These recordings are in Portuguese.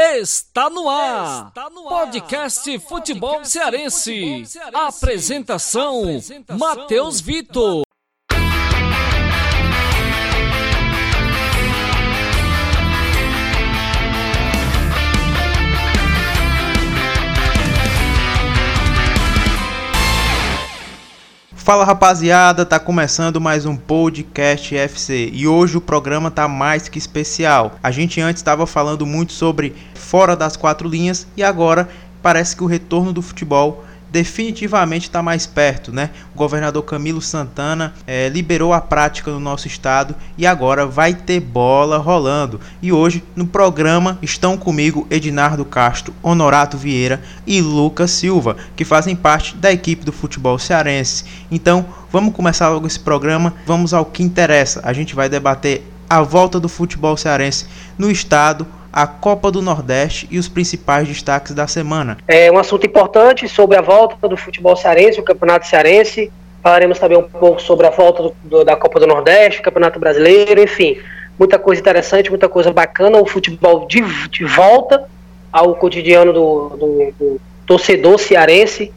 Está no ar. Está no ar. Podcast, Futebol, Cearense. Apresentação: Matheus Vitor. Fala rapaziada, tá começando mais um podcast FC e hoje o programa tá mais que especial. A gente antes estava falando muito sobre fora das quatro linhas e agora parece que o retorno do futebol definitivamente está mais perto, né? O governador Camilo Santana é, liberou a prática no nosso estado e agora vai ter bola rolando. E hoje no programa estão comigo Ednardo Castro, Honorato Vieira e Lucas Silva, que fazem parte da equipe do futebol cearense. Então vamos começar logo esse programa, vamos ao que interessa. A gente vai debater a volta do futebol cearense no estado a Copa do Nordeste e os principais destaques da semana. É um assunto importante sobre a volta do futebol cearense, o Campeonato Cearense. Falaremos também um pouco sobre a volta do, do, da Copa do Nordeste, o Campeonato Brasileiro, enfim. Muita coisa interessante, muita coisa bacana. O futebol de, de volta ao cotidiano do, do, do torcedor cearense.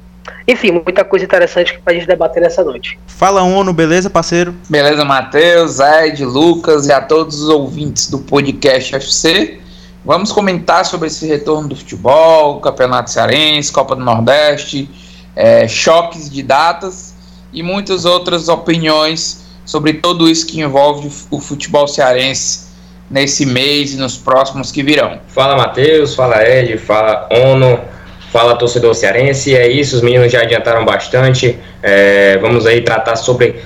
Enfim, muita coisa interessante para a gente debater nessa noite. Fala, ONU, beleza, parceiro? Beleza, Matheus, Ed, Lucas e a todos os ouvintes do podcast FC. Vamos comentar sobre esse retorno do futebol, Campeonato Cearense, Copa do Nordeste, é, choques de datas e muitas outras opiniões sobre tudo isso que envolve o futebol cearense nesse mês e nos próximos que virão. Fala Matheus, fala Ed, fala ONU, fala torcedor cearense. É isso, os meninos já adiantaram bastante. É, vamos aí tratar sobre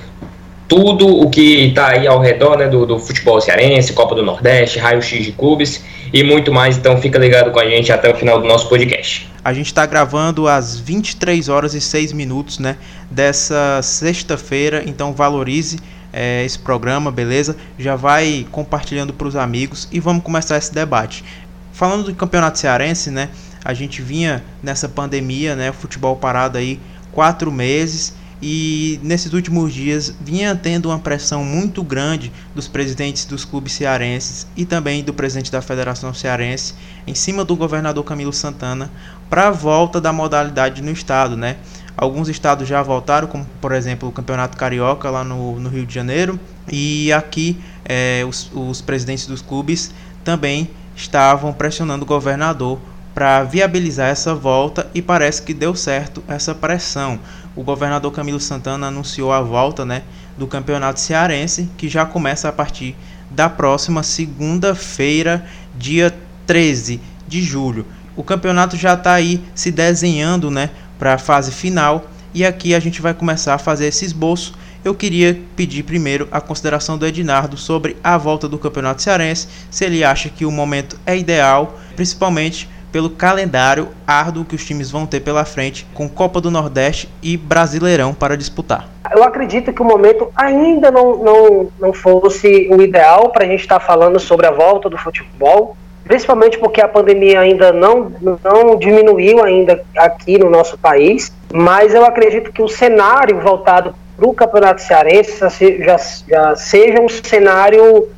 tudo o que está aí ao redor né, do, do futebol cearense, Copa do Nordeste, raio-x de clubes e muito mais. Então fica ligado com a gente até o final do nosso podcast. A gente está gravando às 23 horas e 6 minutos né, dessa sexta-feira, então valorize é, esse programa, beleza? Já vai compartilhando para os amigos e vamos começar esse debate. Falando do campeonato cearense, né? A gente vinha nessa pandemia, né? Futebol parado aí quatro meses e nesses últimos dias vinha tendo uma pressão muito grande dos presidentes dos clubes cearenses e também do presidente da Federação Cearense em cima do governador Camilo Santana para a volta da modalidade no estado, né? Alguns estados já voltaram, como por exemplo o Campeonato Carioca lá no, no Rio de Janeiro, e aqui é, os, os presidentes dos clubes também estavam pressionando o governador para viabilizar essa volta e parece que deu certo essa pressão o governador Camilo Santana anunciou a volta né, do campeonato cearense, que já começa a partir da próxima segunda-feira, dia 13 de julho. O campeonato já está aí se desenhando né, para a fase final e aqui a gente vai começar a fazer esse esboço. Eu queria pedir primeiro a consideração do Ednardo sobre a volta do campeonato cearense, se ele acha que o momento é ideal, principalmente pelo calendário árduo que os times vão ter pela frente, com Copa do Nordeste e Brasileirão para disputar. Eu acredito que o momento ainda não, não, não fosse o ideal para a gente estar tá falando sobre a volta do futebol, principalmente porque a pandemia ainda não, não diminuiu ainda aqui no nosso país, mas eu acredito que o cenário voltado para o Campeonato Cearense já, já seja um cenário,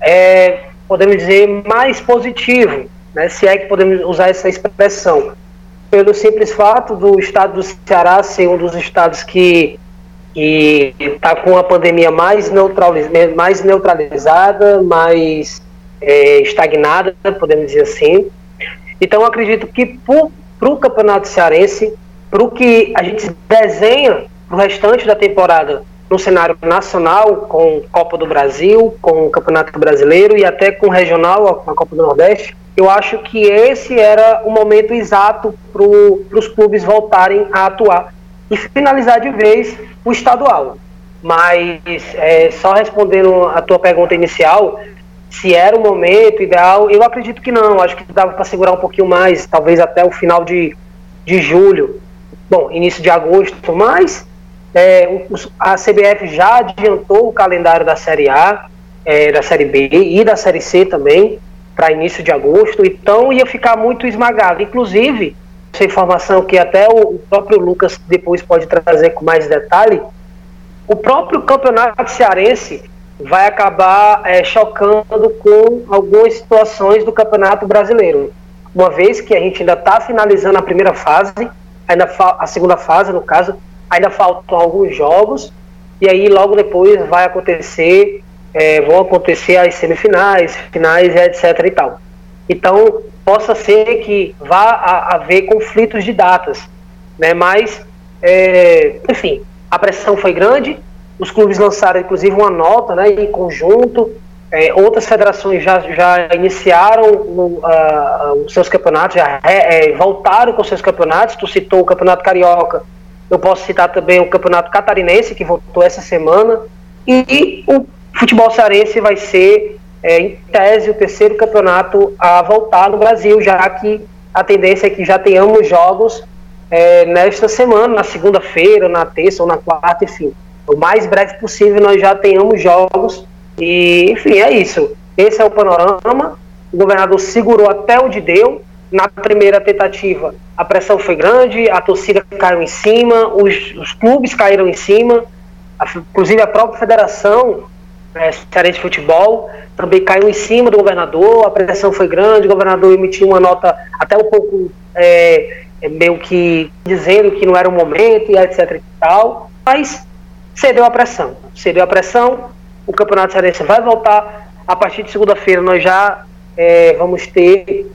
é, podemos dizer, mais positivo, né, se é que podemos usar essa expressão, pelo simples fato do estado do Ceará ser um dos estados que está com a pandemia mais, neutraliz, mais neutralizada, mais é, estagnada, podemos dizer assim. Então, acredito que para o Campeonato Cearense, para o que a gente desenha para o restante da temporada no cenário nacional, com Copa do Brasil, com o Campeonato Brasileiro e até com regional, com a Copa do Nordeste, eu acho que esse era o momento exato para os clubes voltarem a atuar e finalizar de vez o estadual. Mas é, só respondendo a tua pergunta inicial, se era o momento ideal, eu acredito que não. Acho que dava para segurar um pouquinho mais, talvez até o final de, de julho, bom, início de agosto. Mas é, a CBF já adiantou o calendário da Série A, é, da Série B e da Série C também para início de agosto, então ia ficar muito esmagado. Inclusive, essa informação que até o próprio Lucas depois pode trazer com mais detalhe, o próprio campeonato cearense vai acabar é, chocando com algumas situações do campeonato brasileiro. uma vez que a gente ainda está finalizando a primeira fase, ainda a segunda fase, no caso, ainda faltam alguns jogos, e aí logo depois vai acontecer, é, vão acontecer as semifinais, finais, etc. e tal. Então, possa ser que vá haver conflitos de datas, né? Mas, é, enfim, a pressão foi grande, os clubes lançaram inclusive uma nota, né, em conjunto, é, outras federações já, já iniciaram o, os seus campeonatos, já é, voltaram com seus campeonatos. Tu citou o Campeonato Carioca, eu posso citar também o Campeonato Catarinense, que voltou essa semana. E, e o futebol cearense vai ser, é, em tese, o terceiro campeonato a voltar no Brasil, já que a tendência é que já tenhamos jogos é, nesta semana, na segunda-feira, na terça ou na quarta, enfim. O mais breve possível nós já tenhamos jogos e, enfim, é isso. Esse é o panorama. O governador segurou até onde deu. Na primeira tentativa, a pressão foi grande, a torcida caiu em cima, os, os clubes caíram em cima, a, inclusive a própria federação é, de futebol também caiu em cima do governador, a pressão foi grande, o governador emitiu uma nota até um pouco é, é meio que dizendo que não era o momento e etc e tal, mas cedeu a pressão, cedeu a pressão, o Campeonato Cearense vai voltar. A partir de segunda-feira nós já é, vamos ter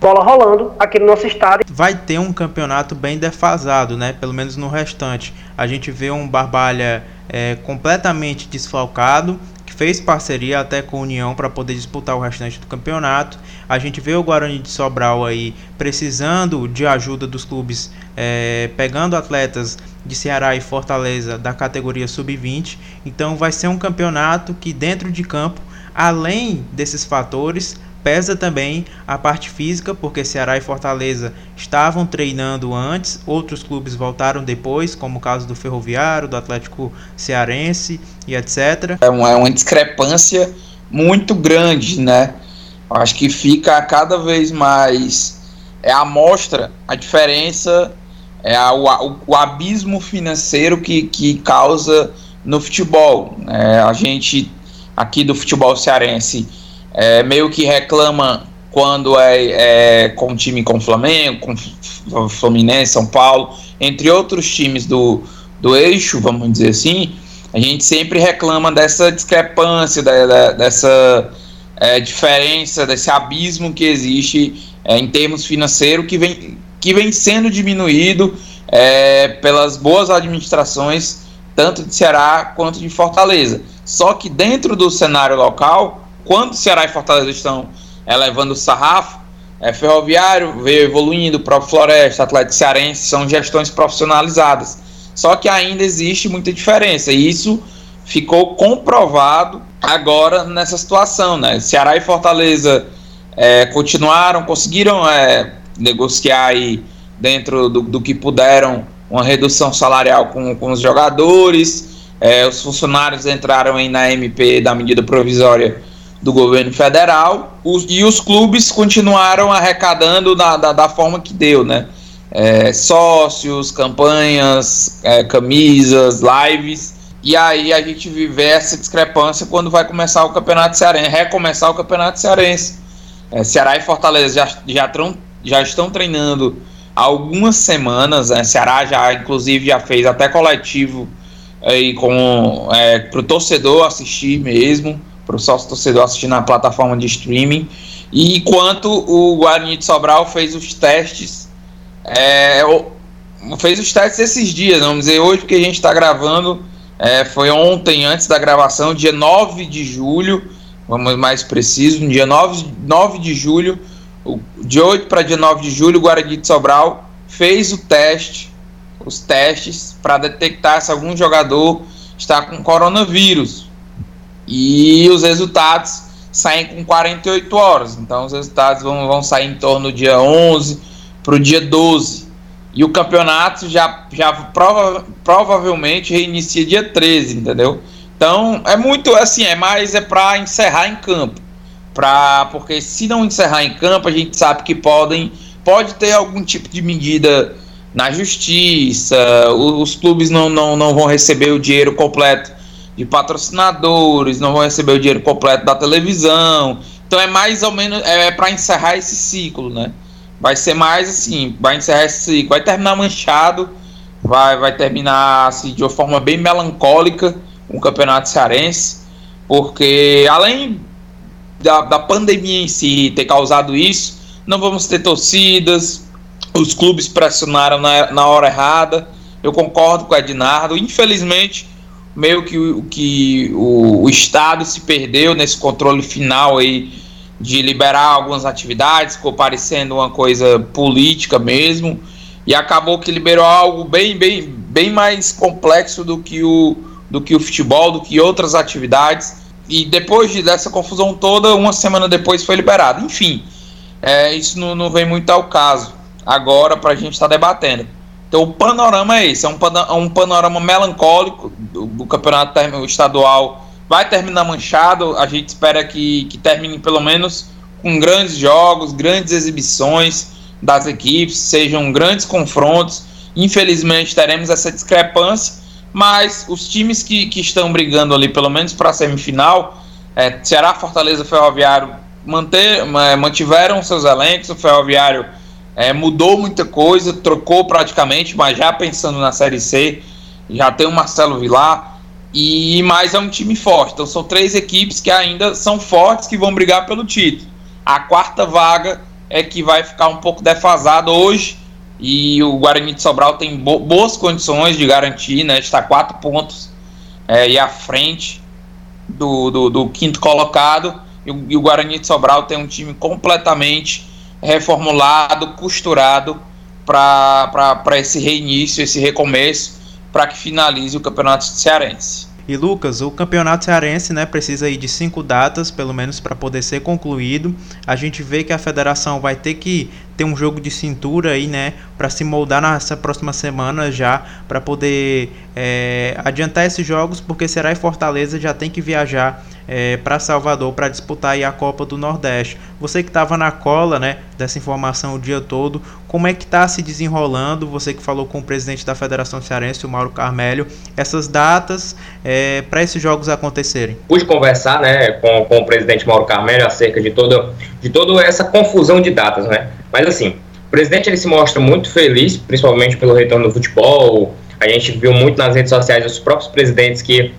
bola rolando aqui no nosso estado. Vai ter um campeonato bem defasado, né? Pelo menos no restante. A gente vê um Barbalha é, completamente desfalcado, fez parceria até com a União para poder disputar o restante do campeonato. A gente vê o Guarani de Sobral aí precisando de ajuda dos clubes, é, pegando atletas de Ceará e Fortaleza da categoria sub-20. Então vai ser um campeonato que dentro de campo, além desses fatores, pesa também a parte física, porque Ceará e Fortaleza estavam treinando antes, outros clubes voltaram depois, como o caso do Ferroviário, do Atlético Cearense e etc. É uma, é uma discrepância muito grande, né? Acho que fica cada vez mais é a mostra a diferença é a, o, o, abismo financeiro que, que causa no futebol. É, a gente aqui do futebol cearense é, meio que reclama quando é, é com time com Flamengo, com Fluminense, São Paulo, entre outros times do, do eixo, vamos dizer assim, a gente sempre reclama dessa discrepância, da, da, dessa é, diferença, desse abismo que existe é, em termos financeiros que vem, que vem sendo diminuído é, pelas boas administrações, tanto de Ceará quanto de Fortaleza. Só que dentro do cenário local, quando Ceará e Fortaleza estão elevando o sarrafo, é, Ferroviário veio evoluindo, próprio Floresta, Atlético Cearense, são gestões profissionalizadas. Só que ainda existe muita diferença, e isso ficou comprovado agora nessa situação. Né? Ceará e Fortaleza é, continuaram, conseguiram é, negociar aí dentro do, do, que puderam uma redução salarial com, com os jogadores. É, os funcionários entraram aí na MP da medida provisória do governo federal os, e os clubes continuaram arrecadando da, da, da forma que deu, né? É, sócios, campanhas, é, camisas, lives. E aí a gente vive essa discrepância quando vai começar o campeonato cearense, recomeçar o campeonato cearense. É, Ceará e Fortaleza já, já, já estão treinando há algumas semanas. Né? Ceará já, inclusive, já fez até coletivo aí com é, para o torcedor assistir mesmo, para o sócio torcedor assistir na plataforma de streaming. E enquanto o Guarani de Sobral fez os testes, é, fez os testes esses dias, vamos dizer, hoje que a gente está gravando, é, foi ontem, antes da gravação, dia 9 de julho vamos mais preciso, no dia 9, 9 de julho, de 8 para dia 9 de julho, o Guarani de Sobral fez o teste, os testes, para detectar se algum jogador está com coronavírus. E os resultados saem com 48 horas. Então os resultados vão, vão sair em torno do dia 11 para o dia 12. E o campeonato já, já prova, provavelmente reinicia dia 13, entendeu? Então, é muito assim, é mais é para encerrar em campo. Pra, porque se não encerrar em campo, a gente sabe que podem pode ter algum tipo de medida na justiça, os, os clubes não, não, não vão receber o dinheiro completo de patrocinadores, não vão receber o dinheiro completo da televisão. Então é mais ou menos é, é para encerrar esse ciclo, né? vai ser mais assim, vai encerrar esse, vai terminar manchado, vai, vai terminar assim, de uma forma bem melancólica o campeonato cearense, porque além da, da pandemia em si ter causado isso, não vamos ter torcidas, os clubes pressionaram na, na hora errada. Eu concordo com o Ednardo. Infelizmente, meio que, que o, o Estado se perdeu nesse controle final aí de liberar algumas atividades, ficou parecendo uma coisa política mesmo, e acabou que liberou algo bem, bem, bem mais complexo do que o, do que o futebol, do que outras atividades. E depois de, dessa confusão toda, uma semana depois foi liberado. Enfim, é, isso não, não vem muito ao caso agora para a gente estar tá debatendo. Então o panorama é esse, é um, um panorama melancólico do, do campeonato estadual. Vai terminar manchado, a gente espera que, que termine pelo menos com grandes jogos, grandes exibições das equipes, sejam grandes confrontos. Infelizmente teremos essa discrepância, mas os times que, que estão brigando ali, pelo menos para a semifinal, é, Ceará, Fortaleza, Ferroviário, manter, é, mantiveram seus elencos, o Ferroviário é, mudou muita coisa, trocou praticamente, mas já pensando na Série C, já tem o Marcelo Vilar, e mais é um time forte. Então são três equipes que ainda são fortes, que vão brigar pelo título. A quarta vaga é que vai ficar um pouco defasado hoje, e o Guarani de Sobral tem bo boas condições de garantir, né? Está quatro pontos é, e à frente do, do, do quinto colocado. E o, e o Guarani de Sobral tem um time completamente reformulado, costurado para esse reinício, esse recomeço, para que finalize o campeonato cearense. E Lucas, o campeonato cearense né, precisa aí de cinco datas, pelo menos, para poder ser concluído. A gente vê que a federação vai ter que ter um jogo de cintura aí, né, para se moldar nessa próxima semana já, para poder é, adiantar esses jogos, porque Ceará e Fortaleza já tem que viajar é, para Salvador para disputar a Copa do Nordeste. Você que estava na cola, né, dessa informação o dia todo, como é que está se desenrolando? Você que falou com o presidente da Federação Cearense, o Mauro Carmelho, essas datas é, para esses jogos acontecerem? Pude conversar, né, com, com o presidente Mauro Carmelho acerca de toda de toda essa confusão de datas, né? Mas assim, o presidente ele se mostra muito feliz, principalmente pelo retorno do futebol. A gente viu muito nas redes sociais os próprios presidentes que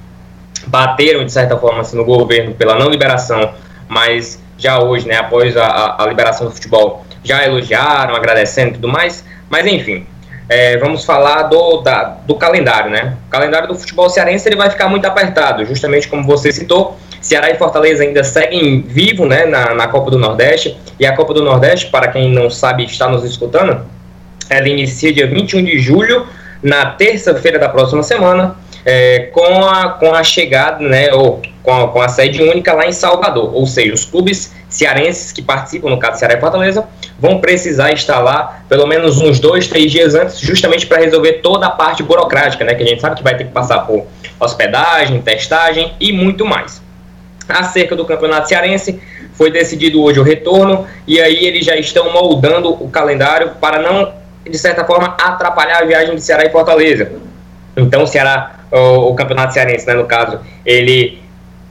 bateram, de certa forma, assim, no governo pela não liberação, mas já hoje, né, após a, a liberação do futebol, já elogiaram, agradecendo e tudo mais. Mas, enfim, é, vamos falar do, da, do calendário, né? O calendário do futebol cearense ele vai ficar muito apertado, justamente como você citou. Ceará e Fortaleza ainda seguem vivo né, na, na Copa do Nordeste. E a Copa do Nordeste, para quem não sabe está nos escutando, ela inicia dia 21 de julho, na terça-feira da próxima semana é, com, a, com a chegada, né, ou com a, com a sede única lá em Salvador. Ou seja, os clubes cearenses que participam, no caso Ceará e Fortaleza, vão precisar estar lá pelo menos uns dois, três dias antes, justamente para resolver toda a parte burocrática, né, que a gente sabe que vai ter que passar por hospedagem, testagem e muito mais. Acerca do campeonato cearense, foi decidido hoje o retorno, e aí eles já estão moldando o calendário para não, de certa forma, atrapalhar a viagem de Ceará e Fortaleza. Então, o Ceará o, o Campeonato Cearense, né, no caso, ele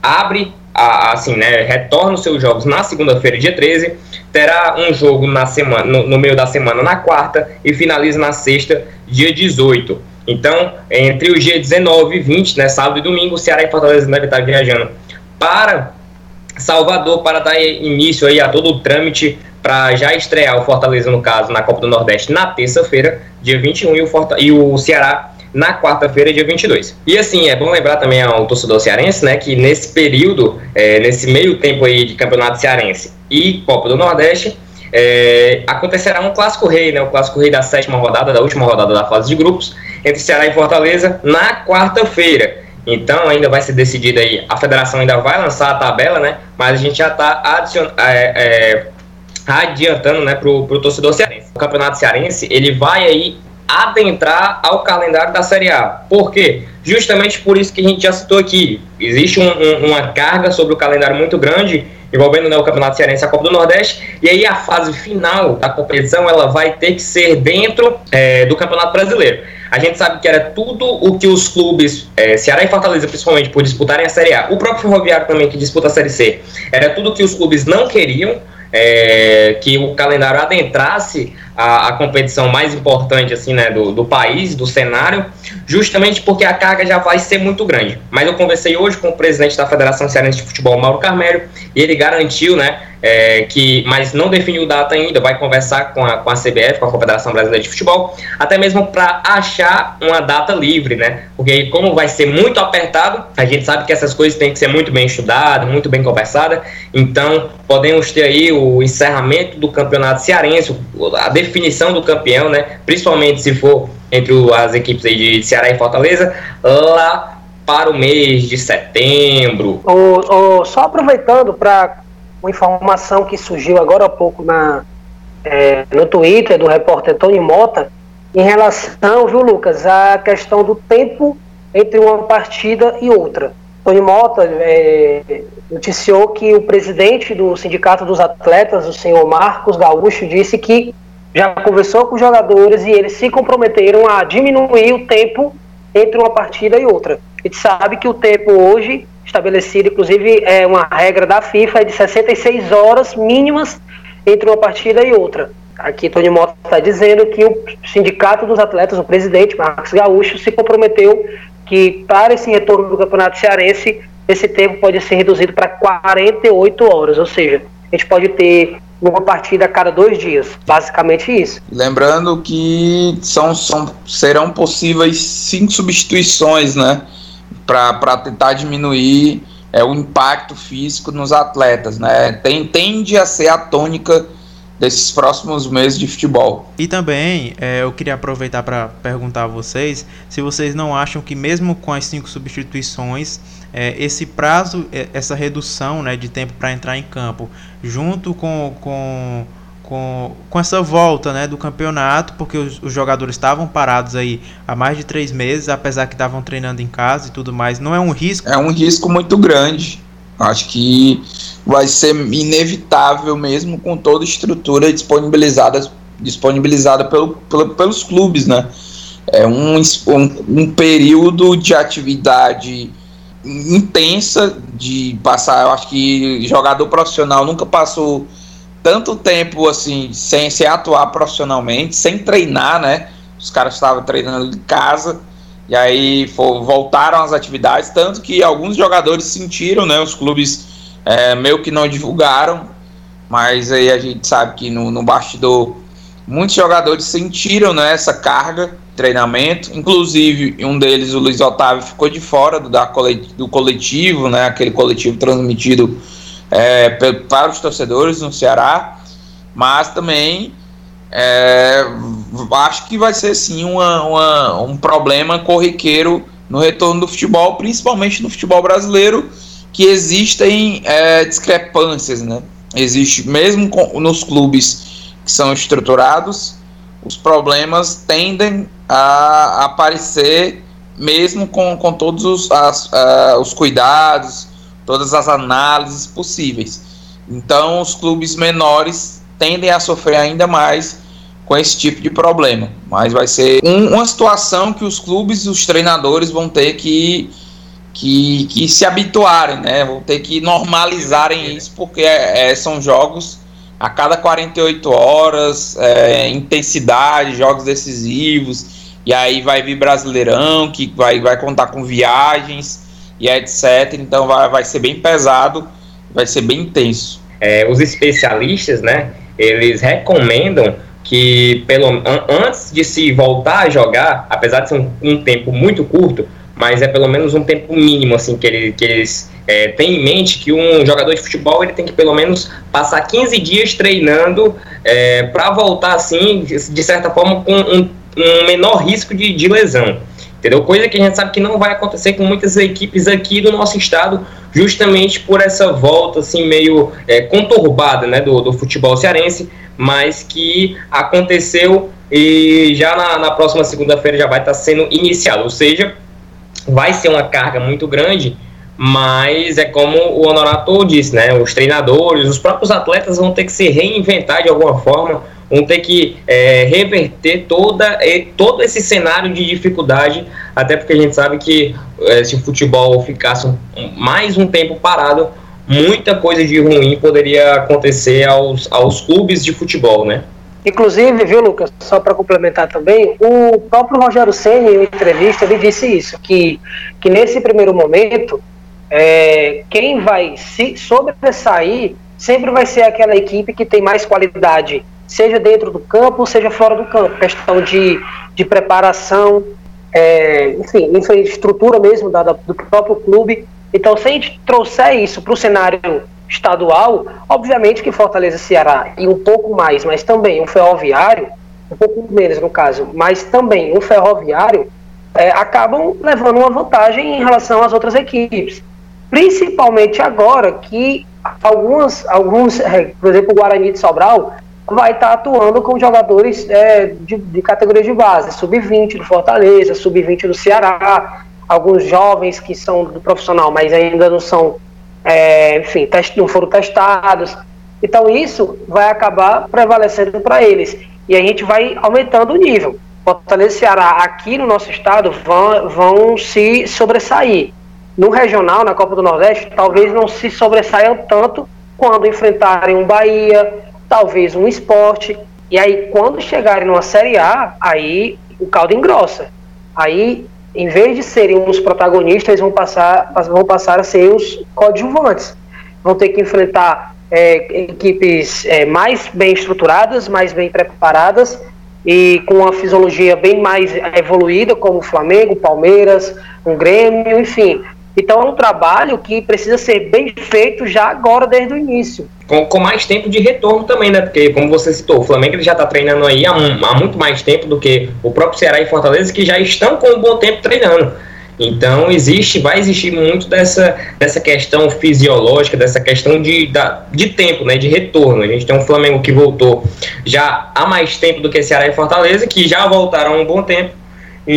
abre, a, assim, né, retorna os seus jogos na segunda-feira, dia 13, terá um jogo na semana, no, no, meio da semana na quarta e finaliza na sexta, dia 18. Então, entre os dias 19 e 20, né, sábado e domingo, o Ceará e Fortaleza deve estar viajando para Salvador para dar início aí a todo o trâmite para já estrear o Fortaleza, no caso, na Copa do Nordeste na terça-feira, dia 21, e o, Forta e o Ceará na quarta-feira, dia 22. E assim, é bom lembrar também ao torcedor cearense, né, que nesse período, é, nesse meio tempo aí de campeonato cearense e Copa do Nordeste, é, acontecerá um clássico rei, né, o clássico rei da sétima rodada, da última rodada da fase de grupos, entre Ceará e Fortaleza, na quarta-feira. Então ainda vai ser decidido aí, a federação ainda vai lançar a tabela, né, mas a gente já está é, é, adiantando né, para o torcedor cearense. O campeonato cearense, ele vai aí adentrar ao calendário da Série A. Por quê? Justamente por isso que a gente já citou aqui. Existe um, um, uma carga sobre o calendário muito grande envolvendo né, o Campeonato Cearense e a Copa do Nordeste, e aí a fase final da competição ela vai ter que ser dentro é, do Campeonato Brasileiro. A gente sabe que era tudo o que os clubes, é, Ceará e Fortaleza principalmente, por disputarem a Série A, o próprio Ferroviário também que disputa a Série C, era tudo que os clubes não queriam, é, que o calendário adentrasse a, a, competição mais importante assim, né, do, do país, do cenário, justamente porque a carga já vai ser muito grande. Mas eu conversei hoje com o presidente da Federação Cearense de Futebol, Mauro Carmério, e ele garantiu né, é, que, mas não definiu data ainda, vai conversar com a, com a CBF, com a Confederação Brasileira de Futebol, até mesmo para achar uma data livre, né? Porque como vai ser muito apertado, a gente sabe que essas coisas têm que ser muito bem estudadas, muito bem conversadas, então podemos ter aí o encerramento do campeonato cearense, a definição do campeão, né? Principalmente se for entre as equipes aí de Ceará e Fortaleza, lá para o mês de setembro. O, o, só aproveitando para uma informação que surgiu agora há pouco na, é, no Twitter do repórter Tony Mota, em relação, viu, Lucas, à questão do tempo entre uma partida e outra. Tony Mota é, noticiou que o presidente do Sindicato dos Atletas, o senhor Marcos Gaúcho, disse que já conversou com os jogadores e eles se comprometeram a diminuir o tempo entre uma partida e outra. A gente sabe que o tempo hoje estabelecido, inclusive é uma regra da FIFA, é de 66 horas mínimas entre uma partida e outra. Aqui Tony Mota está dizendo que o sindicato dos atletas, o presidente Marcos Gaúcho, se comprometeu que para esse retorno do Campeonato Cearense, esse tempo pode ser reduzido para 48 horas, ou seja, a gente pode ter uma partida a cada dois dias, basicamente isso. Lembrando que são, são serão possíveis cinco substituições, né? Para tentar diminuir é, o impacto físico nos atletas, né? Tem, tende a ser a tônica desses próximos meses de futebol. E também é, eu queria aproveitar para perguntar a vocês se vocês não acham que mesmo com as cinco substituições, é, esse prazo, é, essa redução né, de tempo para entrar em campo, junto com, com com, com essa volta né, do campeonato, porque os, os, jogadores estavam parados aí há mais de três meses, apesar que estavam treinando em casa e tudo mais. Não é um risco? É um risco muito grande. Acho que vai ser inevitável mesmo com toda a estrutura disponibilizada, disponibilizada pelo, pelo, pelos clubes, né? É um, um, um período de atividade intensa de passar. Eu acho que jogador profissional nunca passou tanto tempo assim, sem, sem atuar profissionalmente, sem treinar, né? Os caras estavam treinando em casa e aí for, voltaram às atividades, tanto que alguns jogadores sentiram, né? Os clubes é, meio que não divulgaram, mas aí a gente sabe que no, no bastidor muitos jogadores sentiram né, essa carga de treinamento, inclusive um deles, o Luiz Otávio, ficou de fora do, da, do coletivo, né? Aquele coletivo transmitido é, para os torcedores no Ceará, mas também é, acho que vai ser sim uma, uma, um problema corriqueiro no retorno do futebol, principalmente no futebol brasileiro, que existem é, discrepâncias, né? Existe mesmo com, nos clubes que são estruturados, os problemas tendem a aparecer mesmo com, com todos os, as, uh, os cuidados, todas as análises possíveis. Então, os clubes menores tendem a sofrer ainda mais com esse tipo de problema. Mas vai ser um, uma situação que os clubes e os treinadores vão ter que, que, que se habituarem, né? Vão ter que normalizarem isso, porque é, é são jogos a cada 48 horas, é, intensidade, jogos decisivos, e aí vai vir Brasileirão, que vai, vai contar com viagens e etc. Então vai, vai ser bem pesado, vai ser bem intenso. É, os especialistas, né, eles recomendam que pelo an antes de se voltar a jogar, apesar de ser um, um, tempo muito curto, mas é pelo menos um tempo mínimo assim que, ele, que eles é, têm em mente que um jogador de futebol ele tem que pelo menos passar 15 dias treinando é, para voltar assim de certa forma com um, um menor risco de, de lesão. Entendeu? Coisa que a gente sabe que não vai acontecer com muitas equipes aqui do nosso estado, justamente por essa volta assim meio é, conturbada né, do, do futebol cearense, mas que aconteceu e já na, na próxima segunda-feira já vai estar sendo iniciado. Ou seja, vai ser uma carga muito grande, mas é como o Honorato disse, né? Os treinadores, os próprios atletas vão ter que se reinventar de alguma forma vão ter que é, reverter toda, todo esse cenário de dificuldade, até porque a gente sabe que é, se o futebol ficasse um, mais um tempo parado, muita coisa de ruim poderia acontecer aos, aos clubes de futebol, né? Inclusive, viu, Lucas, só para complementar também, o próprio Rogério Senna, em entrevista, ele disse isso, que, que nesse primeiro momento, é, quem vai se sobressair sempre vai ser aquela equipe que tem mais qualidade, seja dentro do campo, seja fora do campo. Questão de, de preparação, é, enfim, infraestrutura mesmo da, da, do próprio clube. Então, se a gente trouxer isso para o cenário estadual, obviamente que Fortaleza Ceará e um pouco mais, mas também um ferroviário, um pouco menos no caso, mas também um ferroviário, é, acabam levando uma vantagem em relação às outras equipes. Principalmente agora que algumas, alguns, é, por exemplo, o Guarani de Sobral vai estar atuando com jogadores é, de, de categoria de base, sub-20 do Fortaleza, sub-20 do Ceará, alguns jovens que são do profissional, mas ainda não são é, enfim, test, não foram testados. Então isso vai acabar prevalecendo para eles. E a gente vai aumentando o nível. Fortaleza e Ceará aqui no nosso estado vão, vão se sobressair. No regional, na Copa do Nordeste, talvez não se sobressaiam tanto quando enfrentarem um Bahia, talvez um esporte. E aí, quando chegarem numa Série A, aí o caldo engrossa. Aí em vez de serem os protagonistas, vão passar, vão passar a ser os coadjuvantes. Vão ter que enfrentar é, equipes é, mais bem estruturadas, mais bem preparadas e com uma fisiologia bem mais evoluída, como o Flamengo, Palmeiras, o Grêmio, enfim. Então é um trabalho que precisa ser bem feito já agora, desde o início. Com, com mais tempo de retorno também, né? Porque, como você citou, o Flamengo ele já está treinando aí há, há, muito mais tempo do que o próprio Ceará e Fortaleza, que já estão com um bom tempo treinando. Então existe, vai existir muito dessa, dessa questão fisiológica, dessa questão de, da, de tempo, né, de retorno. A gente tem um Flamengo que voltou já há mais tempo do que Ceará e Fortaleza, que já voltaram há um bom tempo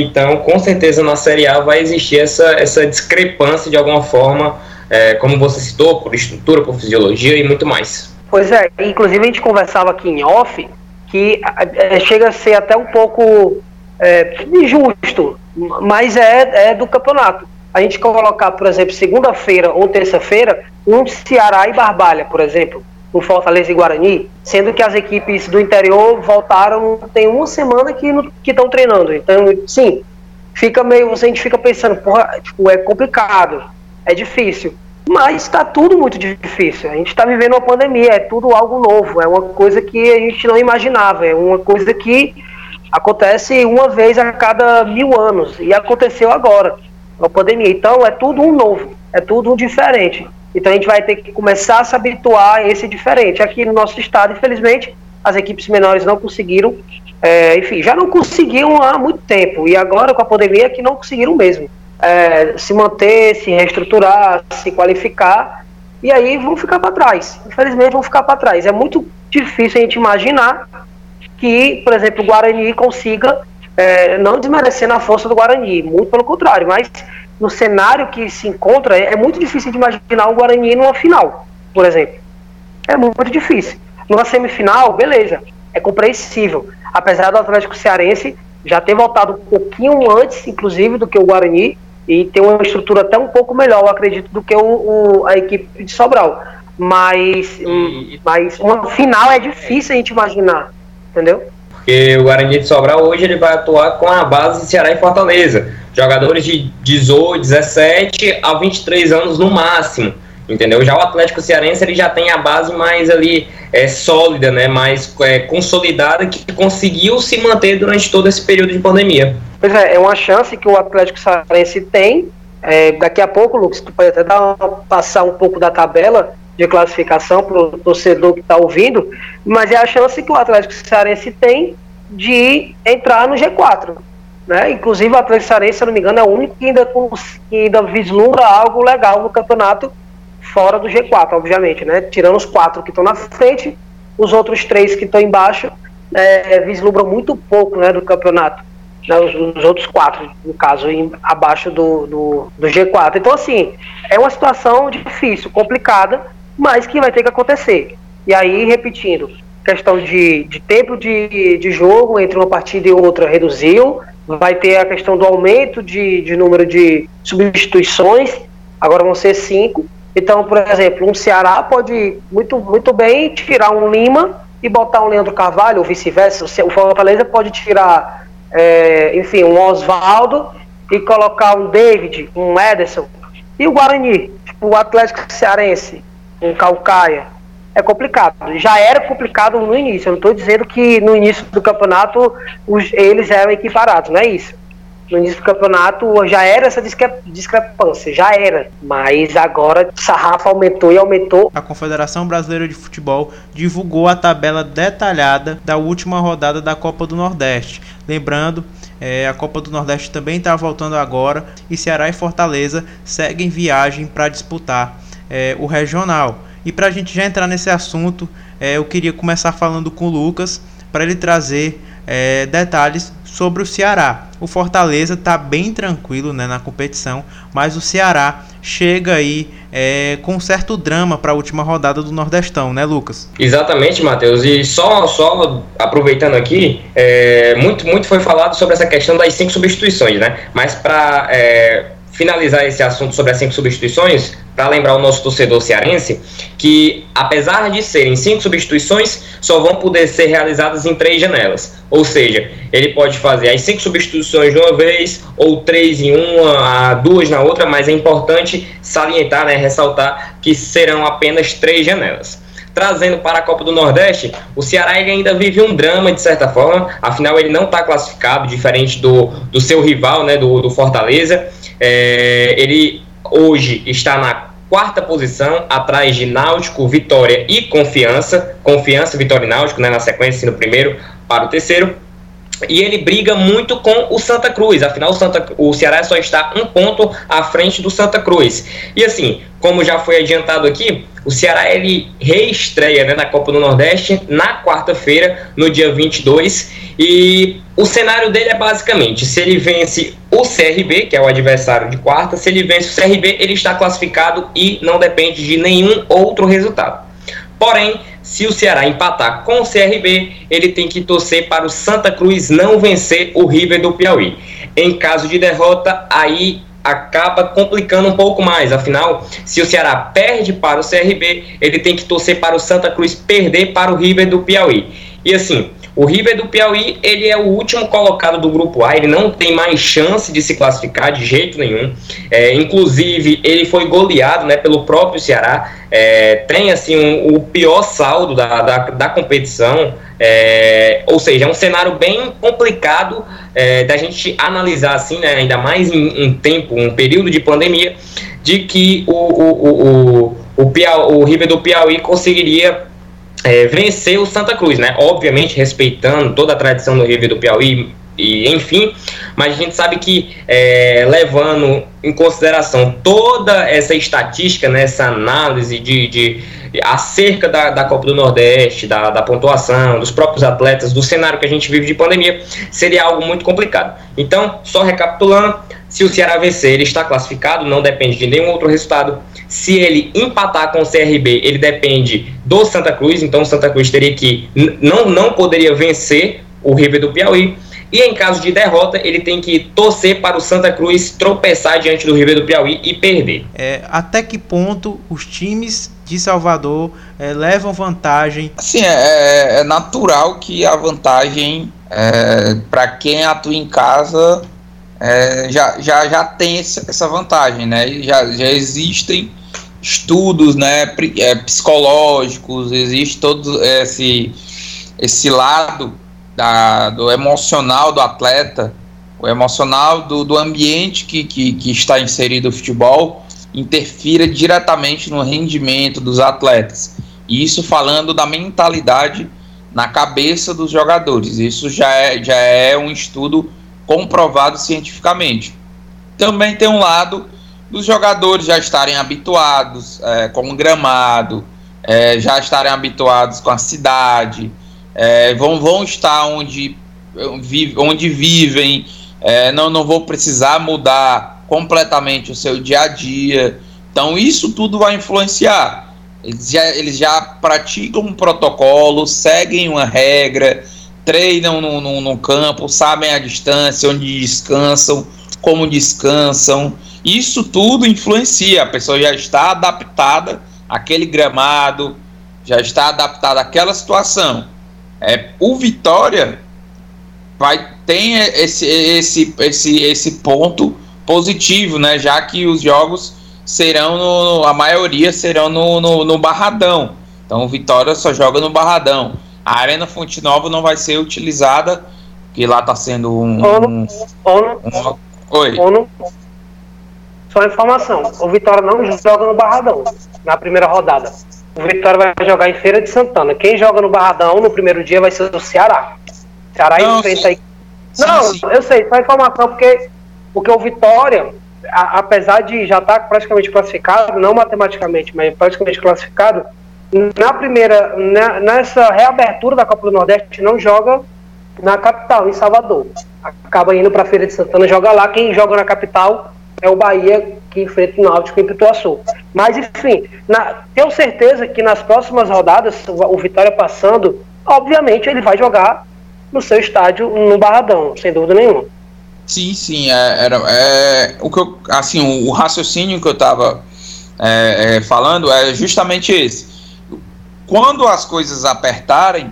então, com certeza na Série A vai existir essa, essa discrepância de alguma forma, é, como você citou, por estrutura, por fisiologia e muito mais. Pois é, inclusive a gente conversava aqui em off que é, chega a ser até um pouco é, injusto, mas é, é do campeonato. A gente colocar, por exemplo, segunda-feira ou terça-feira, um Ceará e Barbalha, por exemplo, no Fortaleza e Guarani, sendo que as equipes do interior voltaram tem uma semana que estão treinando. Então, sim, fica meio. A gente fica pensando, porra, tipo, é complicado, é difícil. Mas está tudo muito difícil. A gente está vivendo uma pandemia, é tudo algo novo, é uma coisa que a gente não imaginava, é uma coisa que acontece uma vez a cada mil anos e aconteceu agora, a pandemia. Então é tudo um novo, é tudo um diferente. Então a gente vai ter que começar a se habituar a esse diferente. Aqui no nosso estado, infelizmente, as equipes menores não conseguiram, é, enfim, já não conseguiam há muito tempo, e agora com a pandemia que não conseguiram mesmo é, se manter, se reestruturar, se qualificar, e aí vão ficar para trás. Infelizmente vão ficar para trás. É muito difícil a gente imaginar que, por exemplo, o Guarani consiga, é, não desmerecendo a força do Guarani, muito pelo contrário, mas no cenário que se encontra, é, muito difícil de imaginar o Guarani numa final, por exemplo. É muito difícil. Numa semifinal, beleza, é compreensível. Apesar do Atlético Cearense já ter voltado um pouquinho antes, inclusive, do que o Guarani, e ter uma estrutura até um pouco melhor, eu acredito, do que o, o a equipe de Sobral. Mas, e... mas uma final é difícil a gente imaginar, entendeu? Porque o Guarani de Sobral hoje ele vai atuar com a base de Ceará e Fortaleza jogadores de 18, 17 a 23 anos no máximo, entendeu? Já o Atlético Cearense ele já tem a base mais ali é, sólida, né, mais é, consolidada que conseguiu se manter durante todo esse período de pandemia. Pois é, é uma chance que o Atlético Cearense tem. É, daqui a pouco, Lucas, tu pode até dar passar um pouco da tabela de classificação para o torcedor que está ouvindo, mas é a chance que o Atlético Cearense tem de entrar no G4. Né? Inclusive o Atlético Cearense, se não me engano, é o único que ainda, que ainda vislumbra algo legal no campeonato fora do G4, obviamente, né? Tirando os quatro que estão na frente, os outros três que estão embaixo é, vislumbram muito pouco né, do campeonato. Né, os, os, outros quatro, no caso, em, abaixo do, do, do, G4. Então, assim, é uma situação difícil, complicada, mas que vai ter que acontecer. E aí, repetindo, questão de, de tempo de, de jogo entre uma partida e outra reduziu, vai ter a questão do aumento de, de número de substituições, agora vão ser cinco, Então, por exemplo, um Ceará pode muito, muito bem tirar um Lima e botar um Leandro Carvalho, ou vice-versa. O Fortaleza pode tirar, é, enfim, um Oswaldo e colocar um David, um Ederson. E o Guarani, tipo, o Atlético Cearense, um Calcaia. É complicado. Já era complicado no início. Eu não estou dizendo que no início do campeonato os, eles eram equiparados, não é isso no início do campeonato já era essa discrepância, já era. Mas agora o sarrafo aumentou e aumentou. A Confederação Brasileira de Futebol divulgou a tabela detalhada da última rodada da Copa do Nordeste. Lembrando, é, a Copa do Nordeste também está voltando agora e Ceará e Fortaleza seguem viagem para disputar é, o regional. E para a gente já entrar nesse assunto, é, eu queria começar falando com o Lucas para ele trazer é, detalhes sobre o Ceará. O Fortaleza está bem tranquilo né, na competição, mas o Ceará chega aí é, com certo drama para a última rodada do Nordestão, né, Lucas? Exatamente, Matheus. E só, só aproveitando aqui, é, muito, muito foi falado sobre essa questão das cinco substituições, né? Mas para é, finalizar esse assunto sobre as cinco substituições, para lembrar o nosso torcedor cearense que, apesar de serem cinco substituições, só vão poder ser realizadas em três janelas. Ou seja, ele pode fazer as cinco substituições de uma vez, ou três em uma, duas na outra, mas é importante salientar, né, ressaltar que serão apenas três janelas trazendo para a Copa do Nordeste, o Ceará ainda vive um drama de certa forma, afinal ele não está classificado, diferente do, do seu rival, né, do, do Fortaleza. É, ele hoje está na quarta posição, atrás de Náutico, Vitória e Confiança. Confiança, Vitória e Náutico, né, na sequência, no primeiro para o terceiro. E ele briga muito com o Santa Cruz, afinal o, Santa, o Ceará só está um ponto à frente do Santa Cruz. E assim, como já foi adiantado aqui, o Ceará ele reestreia né, na Copa do Nordeste na quarta-feira, no dia 22. E o cenário dele é basicamente: se ele vence o CRB, que é o adversário de quarta, se ele vence o CRB, ele está classificado e não depende de nenhum outro resultado. Porém, se o Ceará empatar com o CRB, ele tem que torcer para o Santa Cruz não vencer o River do Piauí. Em caso de derrota, aí acaba complicando um pouco mais. Afinal, se o Ceará perde para o CRB, ele tem que torcer para o Santa Cruz perder para o River do Piauí. E assim, o River do Piauí, ele é o último colocado do grupo A, ele não tem mais chance de se classificar de jeito nenhum. É, inclusive, ele foi goleado né, pelo próprio Ceará. É, tem assim um, o pior saldo da, da, da competição. É, ou seja, é um cenário bem complicado é, da gente analisar assim, né, ainda mais em um tempo, um período de pandemia, de que o, o, o, o, o, Piau, o River do Piauí conseguiria é, vencer o Santa Cruz, né? Obviamente respeitando toda a tradição do River do Piauí e enfim, mas a gente sabe que é, levando em consideração toda essa estatística, né, essa análise de, de acerca da, da Copa do Nordeste, da, da pontuação, dos próprios atletas, do cenário que a gente vive de pandemia, seria algo muito complicado. Então, só recapitulando, se o Ceará vencer, ele está classificado, não depende de nenhum outro resultado. Se ele empatar com o CRB, ele depende do Santa Cruz, então o Santa Cruz teria que não, não poderia vencer o River do Piauí. E em caso de derrota, ele tem que torcer para o Santa Cruz tropeçar diante do River do Piauí e perder. É, até que ponto os times de Salvador é, levam vantagem? Sim, é, é natural que a vantagem é, para quem atua em casa é, já, já, já tem essa vantagem, né? Já, já existem estudos né, é, psicológicos, existe todo esse, esse lado da, do emocional do atleta, o emocional do, do ambiente que, que, que está inserido o futebol, interfira diretamente no rendimento dos atletas. Isso falando da mentalidade na cabeça dos jogadores. Isso já é, já é um estudo comprovado cientificamente. Também tem um lado dos jogadores já estarem habituados é, com o gramado, é, já estarem habituados com a cidade, é, vão, vão estar onde, onde vivem, é, não, não vou precisar mudar completamente o seu dia a dia. Então, isso tudo vai influenciar. Eles já, eles já praticam um protocolo, seguem uma regra, treinam no, no, no campo, sabem a distância, onde descansam, como descansam. Isso tudo influencia, a pessoa já está adaptada àquele gramado, já está adaptada àquela situação. É, o Vitória vai tem esse, esse, esse, esse ponto positivo, né? Já que os jogos serão no, a maioria serão no, no, no, Barradão. Então o Vitória só joga no Barradão. A Arena Fonte Nova não vai ser utilizada, que lá está sendo um. um, um Oi. Só informação: o Vitória não joga no Barradão na primeira rodada. O Vitória vai jogar em Feira de Santana. Quem joga no Barradão no primeiro dia vai ser o Ceará. O Ceará não, enfrenta aí. Não, sim. eu sei, só informação, porque, porque o Vitória, a, apesar de já estar tá praticamente classificado, não matematicamente, mas praticamente classificado, na primeira, na, nessa reabertura da Copa do Nordeste, não joga na capital, em Salvador. Acaba indo para a Feira de Santana, joga lá. Quem joga na capital é o Bahia, que enfrenta o Náutico em Pituaçu. Mas, enfim, na, tenho certeza que nas próximas rodadas, o Vitória passando, obviamente ele vai jogar no seu estádio no Barradão, sem dúvida nenhuma. Sim, sim, é, era, é, o que eu, assim, o, o raciocínio que eu estava é, é, falando é justamente esse. Quando as coisas apertarem,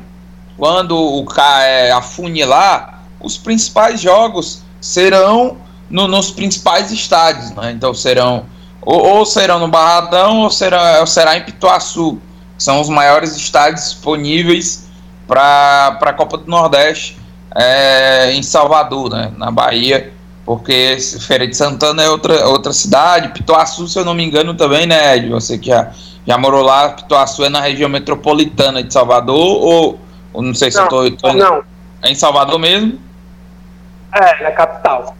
quando o é afunilar, os principais jogos serão no, nos principais estádios, né? Então serão ou, ou, serão no Barradão ou será, ou será em Pituaçu, que são os maiores estádios disponíveis para a Copa do Nordeste é, em Salvador, né? Na Bahia, porque Feira de Santana é outra, outra cidade, Pituaçu, se eu não me engano, também, né, Ed? Você que já, já morou lá, Pituaçu é na região metropolitana de Salvador ou, ou não sei se não, eu tô, tô Não. É em Salvador mesmo? É, na capital.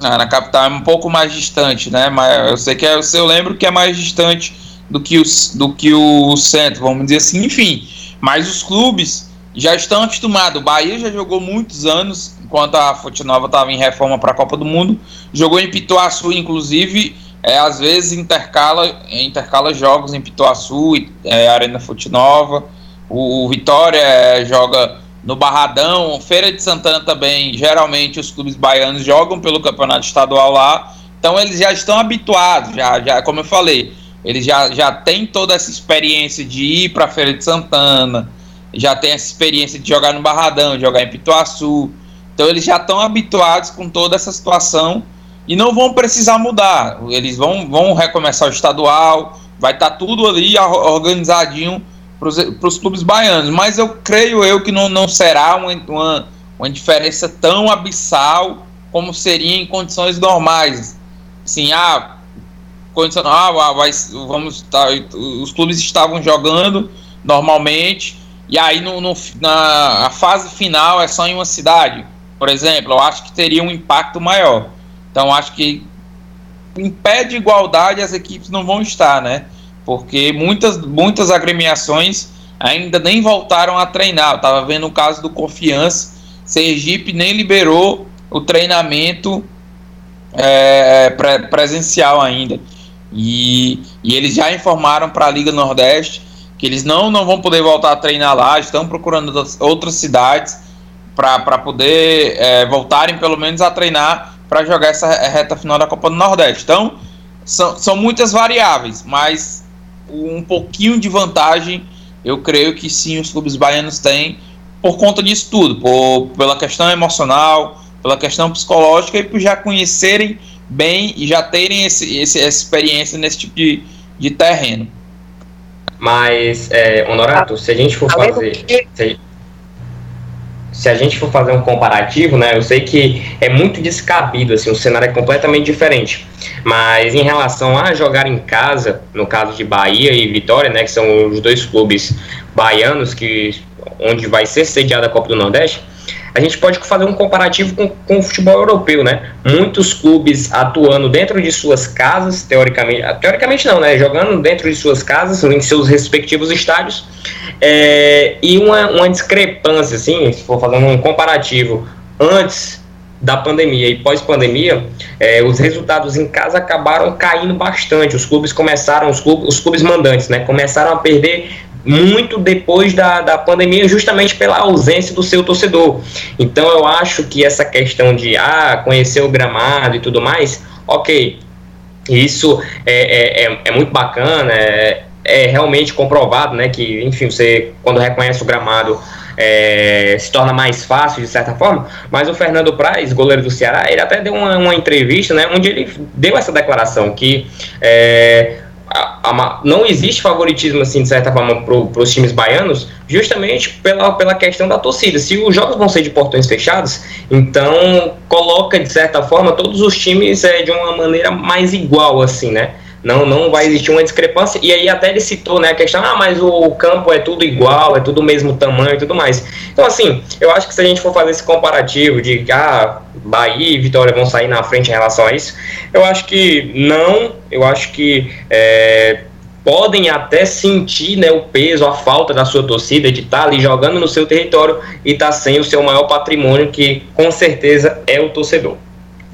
Ah, na capital é um pouco mais distante, né? Mas eu sei que é, eu lembro que é mais distante do que, o, do que o centro, vamos dizer assim. Enfim, mas os clubes já estão acostumados. O Bahia já jogou muitos anos, enquanto a Fonte Nova estava em reforma para a Copa do Mundo. Jogou em Pituaçu, inclusive, é, às vezes intercala, intercala jogos em Pituaçu, é, Arena Fonte Nova. O, o Vitória é, joga no Barradão, Feira de Santana também, geralmente os clubes baianos jogam pelo campeonato estadual lá, então eles já estão habituados, já, já como eu falei, eles já, já têm toda essa experiência de ir para a Feira de Santana, já tem essa experiência de jogar no Barradão, jogar em Pituaçu, então eles já estão habituados com toda essa situação e não vão precisar mudar, eles vão, vão recomeçar o estadual, vai estar tá tudo ali organizadinho para os clubes baianos. Mas eu creio eu que não, não será uma, uma, uma diferença tão abissal como seria em condições normais. Sim, ah, condição, ah, vai, vamos, tá, os clubes estavam jogando normalmente e aí no, no, na a fase final é só em uma cidade, por exemplo, eu acho que teria um impacto maior. Então acho que impede igualdade as equipes não vão estar, né? porque muitas, muitas agremiações ainda nem voltaram a treinar. Eu estava vendo o caso do Confiança, Sergipe nem liberou o treinamento é, pre presencial ainda. E, e eles já informaram para a Liga Nordeste que eles não, não vão poder voltar a treinar lá, estão procurando outras cidades para poder é, voltarem pelo menos a treinar para jogar essa reta final da Copa do Nordeste. Então, são, são muitas variáveis, mas um pouquinho de vantagem, eu creio que sim, os clubes baianos têm por conta disso tudo, por, pela questão emocional, pela questão psicológica e por já conhecerem bem e já terem esse, esse essa experiência nesse tipo de, de terreno. Mas, é, Honorato, se a gente for fazer. Se, se a gente for fazer um comparativo, né, eu sei que é muito descabido, assim, o cenário é completamente diferente. Mas em relação a jogar em casa, no caso de Bahia e Vitória, né, que são os dois clubes baianos que onde vai ser sediada a Copa do Nordeste, a gente pode fazer um comparativo com, com o futebol europeu, né? Muitos clubes atuando dentro de suas casas, teoricamente, teoricamente não, né? Jogando dentro de suas casas, em seus respectivos estádios, é, e uma, uma discrepância, assim, se for fazer um comparativo antes da pandemia e pós-pandemia, é, os resultados em casa acabaram caindo bastante. Os clubes começaram, os clubes, os clubes mandantes, né, começaram a perder muito depois da, da pandemia, justamente pela ausência do seu torcedor. Então eu acho que essa questão de ah, conhecer o gramado e tudo mais, ok, isso é, é, é, é muito bacana, é, é realmente comprovado, né? Que, enfim, você, quando reconhece o gramado, é, se torna mais fácil de certa forma, mas o Fernando Praz, goleiro do Ceará, ele até deu uma, uma entrevista, né, onde ele deu essa declaração que é, a, a, não existe favoritismo, assim, de certa forma, para os times baianos, justamente pela, pela questão da torcida. Se os jogos vão ser de portões fechados, então coloca, de certa forma, todos os times é, de uma maneira mais igual, assim, né? Não, não vai existir uma discrepância. E aí até ele citou né, a questão, ah, mas o campo é tudo igual, é tudo o mesmo tamanho e tudo mais. Então, assim, eu acho que se a gente for fazer esse comparativo de ah, Bahia e Vitória vão sair na frente em relação a isso, eu acho que não, eu acho que é, podem até sentir né, o peso, a falta da sua torcida de estar tá ali jogando no seu território e estar tá sem o seu maior patrimônio, que com certeza é o torcedor.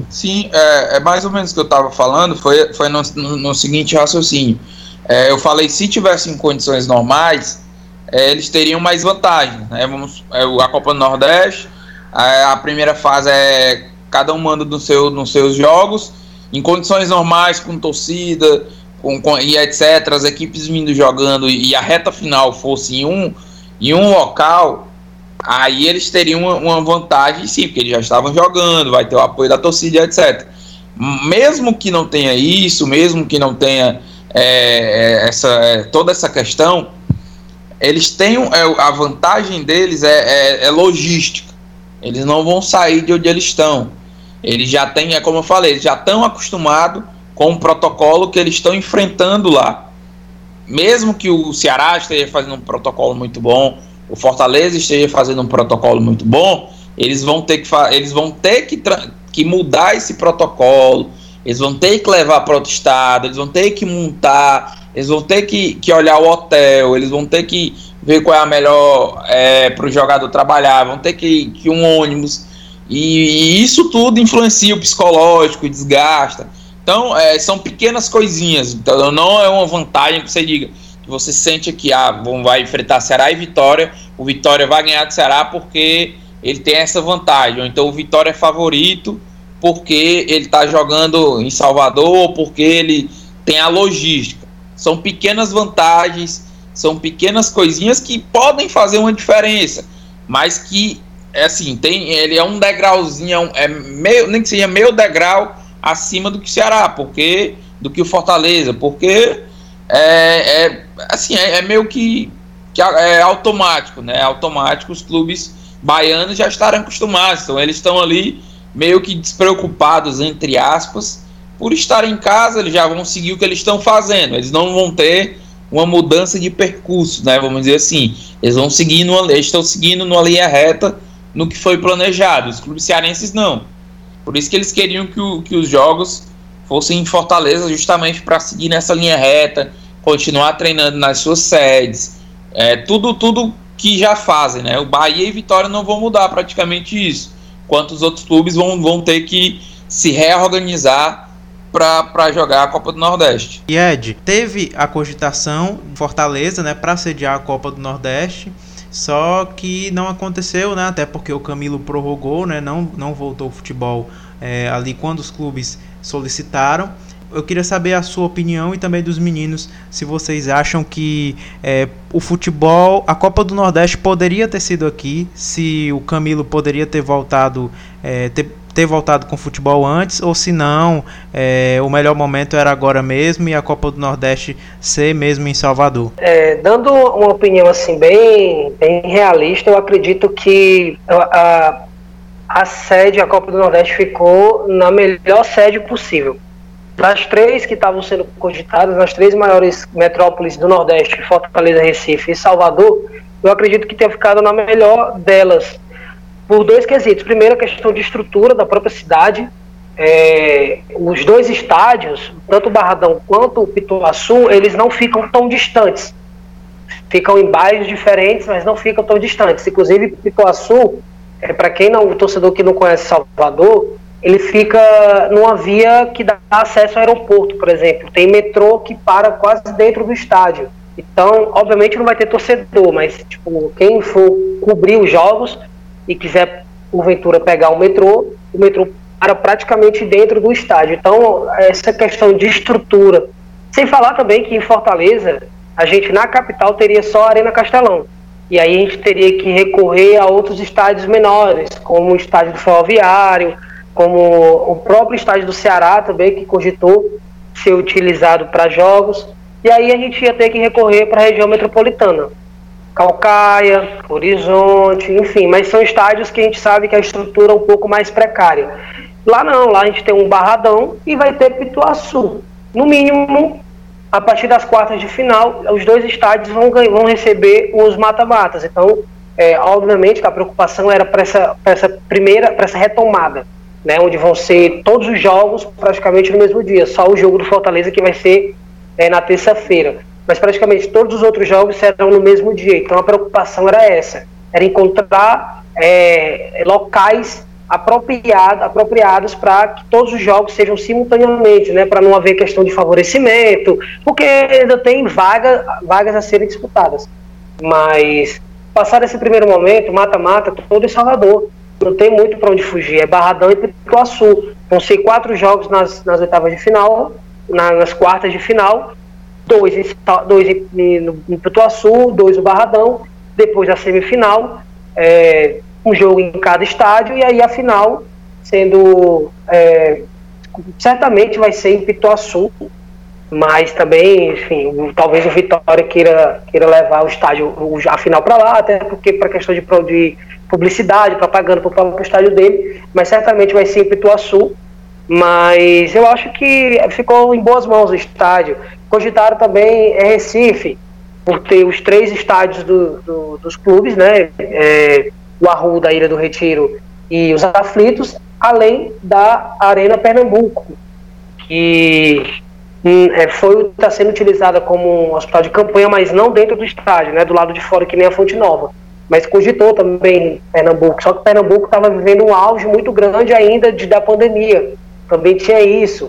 Sim, é, é, mais ou menos o que eu estava falando, foi, foi no, no, no seguinte raciocínio. É, eu falei, se tivessem condições normais, é, eles teriam mais vantagem. Né? Vamos, é, a Copa do Nordeste, a, a primeira fase é cada um manda no seu, nos seus jogos, em condições normais, com torcida, com, com, e etc., as equipes vindo jogando e a reta final fosse em um, em um local, aí eles teriam uma, uma, vantagem sim, porque eles já estavam jogando, vai ter o apoio da torcida, etc. Mesmo que não tenha isso, mesmo que não tenha é, é essa, é, toda essa questão, eles têm é, a vantagem deles é, é, é, logística. Eles não vão sair de onde eles estão. Eles já têm, é como eu falei, eles já estão acostumados com o protocolo que eles estão enfrentando lá. Mesmo que o Ceará esteja fazendo um protocolo muito bom, o Fortaleza esteja fazendo um protocolo muito bom, eles vão ter que, eles vão ter que, que mudar esse protocolo, eles vão ter que levar para outro estado, eles vão ter que montar, eles vão ter que, que olhar o hotel, eles vão ter que ver qual é a melhor é, para o jogador trabalhar, vão ter que, que um ônibus. E, e, isso tudo influencia o psicológico, desgasta. Então, é, são pequenas coisinhas. Então, não é uma vantagem que você diga, você sente que ah, vão, vai enfrentar Ceará e Vitória, o Vitória vai ganhar do Ceará porque ele tem essa vantagem, ou então o Vitória é favorito porque ele está jogando em Salvador, porque ele tem a logística. São pequenas vantagens, são pequenas coisinhas que podem fazer uma diferença, mas que é assim, tem, ele é um degrauzinho, é, é meio, nem que seja meio degrau acima do que o Ceará, porque do que o Fortaleza, porque é, é assim, é, é, meio que, que é automático, né? É automático os clubes baianos já estarem acostumados, então eles estão ali meio que despreocupados, entre aspas, por estar em casa, eles já vão seguir o que eles estão fazendo, eles não vão ter uma mudança de percurso, né? Vamos dizer assim, eles vão seguir numa, eles estão seguindo numa linha reta no que foi planejado. Os clubes cearenses não. Por isso que eles queriam que, o, que os jogos fossem em Fortaleza, justamente para seguir nessa linha reta, continuar treinando nas suas sedes, é, tudo, tudo que já fazem, né? O Bahia e Vitória não vão mudar praticamente isso, enquanto os outros clubes vão, vão ter que se reorganizar para jogar a Copa do Nordeste. E Ed, teve a cogitação Fortaleza, né, para sediar a Copa do Nordeste, só que não aconteceu, né, até porque o Camilo prorrogou, né, não, não voltou ao futebol é, ali quando os clubes solicitaram eu queria saber a sua opinião e também dos meninos, se vocês acham que é, o futebol, a Copa do Nordeste poderia ter sido aqui, se o Camilo poderia ter voltado, é, ter, ter voltado com o futebol antes, ou se não, é, o melhor momento era agora mesmo e a Copa do Nordeste ser mesmo em Salvador. É, dando uma opinião assim bem, bem realista, eu acredito que a, a sede, a Copa do Nordeste ficou na melhor sede possível das três que estavam sendo cogitadas, nas três maiores metrópoles do Nordeste, Fortaleza, Recife e Salvador, eu acredito que tenha ficado na melhor delas, por dois quesitos. Primeiro, a questão de estrutura da própria cidade. É, os dois estádios, tanto o Barradão quanto o Pituaçu, eles não ficam tão distantes. Ficam em bairros diferentes, mas não ficam tão distantes. Inclusive, Pituaçu, é, para quem não, o torcedor que não conhece Salvador, ele fica numa via que dá acesso ao aeroporto, por exemplo. Tem metrô que para quase dentro do estádio. Então, obviamente não vai ter torcedor, mas tipo, quem for cobrir os jogos e quiser porventura pegar o metrô, o metrô área praticamente dentro do estádio. Então, essa questão de estrutura. Sem falar também que em Fortaleza, a gente na capital teria só a Arena Castelão. E aí a gente teria que recorrer a outros estádios menores, como o estádio do Ferroviário, como o próprio estádio do Ceará também, que cogitou ser utilizado para jogos. E aí a gente ia ter que recorrer para a região metropolitana. Calcaia, Horizonte, enfim, mas são estádios que a gente sabe que a estrutura é um pouco mais precária. Lá não, lá a gente tem um Barradão e vai ter Pituaçu. No mínimo, a partir das quartas de final, os dois estádios vão, vão receber os mata-matas. Então, é, obviamente, a preocupação era para essa, essa primeira, para essa retomada, né, onde vão ser todos os jogos praticamente no mesmo dia, só o jogo do Fortaleza que vai ser é, na terça-feira. Mas praticamente todos os outros jogos serão no mesmo dia. Então a preocupação era essa: era encontrar é, locais apropriado, apropriados para que todos os jogos sejam simultaneamente, né, para não haver questão de favorecimento, porque ainda tem vaga, vagas a serem disputadas. Mas passar esse primeiro momento, mata-mata, todo em Salvador. Não tem muito para onde fugir. É Barradão e Pituaçu. Vão ser quatro jogos nas, nas oitavas de final, na, nas quartas de final, dois, em, dois em, no, no Pituaçu, dois no Barradão, depois a semifinal. É, um jogo em cada estádio e aí a final sendo é, certamente vai ser em Pituaçu, mas também, enfim, talvez o Vitória queira, queira levar o estádio, a final para lá, até porque para questão de, de publicidade, propaganda para o próprio estádio dele, mas certamente vai ser em Pituaçu. Mas eu acho que ficou em boas mãos o estádio. Cogitaram também é Recife, por ter os três estádios do, do, dos clubes, né? É, o Arru da Ilha do Retiro e os Aflitos, além da Arena Pernambuco, que hum, é, foi está sendo utilizada como hospital de campanha, mas não dentro do estádio, né, do lado de fora que nem a Fonte Nova. Mas cogitou também Pernambuco, só que Pernambuco estava vivendo um auge muito grande ainda de, da pandemia. Também tinha isso.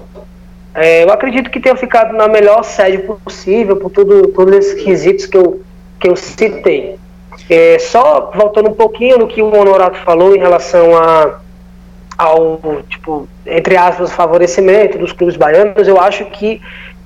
É, eu acredito que tenha ficado na melhor sede possível por tudo, todos esses quesitos que eu, que eu citei. É, só voltando um pouquinho no que o Honorato falou em relação a, ao, tipo, entre aspas, favorecimento dos clubes baianos, eu acho que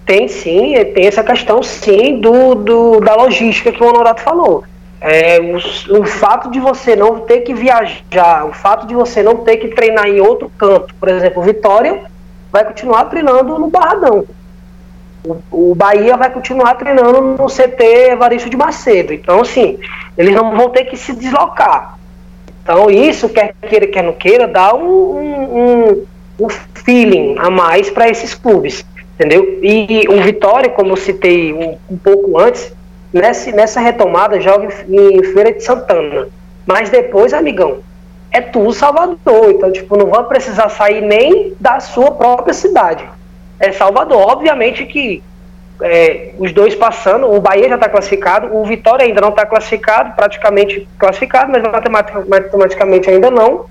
tem sim, tem essa questão sim do, do da logística que o Honorato falou. É, o, o, fato de você não ter que viajar, o fato de você não ter que treinar em outro canto, por exemplo, Vitória vai continuar treinando no Barradão. O, o Bahia vai continuar treinando no CT Evaristo de Macedo. Então, assim, eles não vão ter que se deslocar. Então, isso, quer queira, quer não queira, dá um, um, um feeling a mais para esses clubes. Entendeu? E o Vitória, como eu citei um, um pouco antes, nessa, nessa retomada joga em, em Feira de Santana. Mas depois, amigão, é tudo Salvador. Então, tipo, não vai precisar sair nem da sua própria cidade é Salvador. Obviamente que é, os dois passando, o Bahia já está classificado, o Vitória ainda não está classificado, praticamente classificado, mas matematicamente ainda não.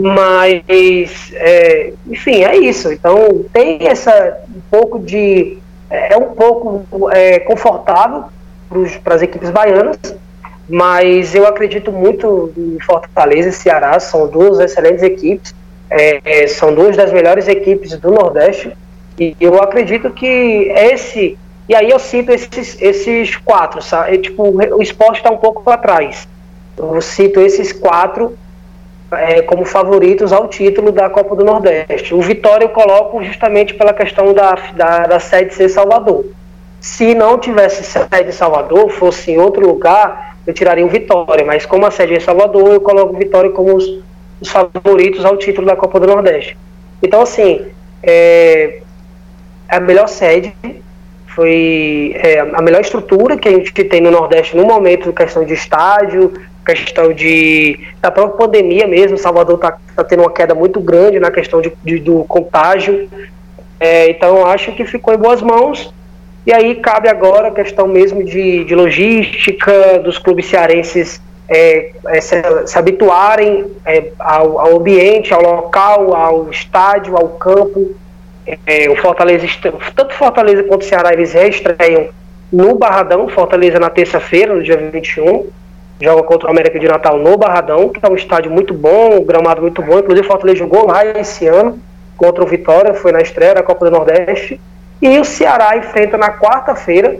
Mas, é, enfim, é isso. Então, tem essa um pouco de. É, é um pouco é, confortável para as equipes baianas, mas eu acredito muito em Fortaleza e Ceará, são duas excelentes equipes, é, é são duas das melhores equipes do Nordeste e eu acredito que esse. E aí eu cito esses, esses quatro, sabe? É, tipo, o esporte está um pouco atrás. Eu cito esses quatro é, como favoritos ao título da Copa do Nordeste. O Vitória eu coloco justamente pela questão da, da, da sede ser Salvador. Se não tivesse sede em Salvador, fosse em outro lugar, eu tiraria o Vitória. Mas como a sede é em Salvador, eu coloco o Vitória como os, os favoritos ao título da Copa do Nordeste. Então, assim, é, a melhor sede, foi é, a melhor estrutura que a gente tem no Nordeste no momento, questão de estádio, questão de da própria pandemia mesmo. Salvador está tá tendo uma queda muito grande na questão de, de do contágio. É, então acho que ficou em boas mãos. E aí cabe agora a questão mesmo de, de logística dos clubes cearenses é, é, se, se, habituarem é, ao, ao ambiente, ao local, ao estádio, ao campo é, o Fortaleza, tanto Fortaleza quanto Ceará, eles reestreiam no Barradão, Fortaleza na terça-feira, no dia 21. joga contra o América de Natal no Barradão, que é um estádio muito bom, um gramado muito bom. Inclusive, Fortaleza jogou lá esse ano contra o Vitória, foi na estreia da Copa do Nordeste. E o Ceará enfrenta na quarta-feira,